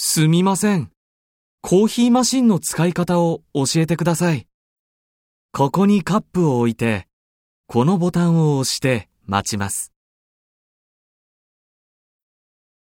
すみません。コーヒーマシンの使い方を教えてください。ここにカップを置いて、このボタンを押して待ちます。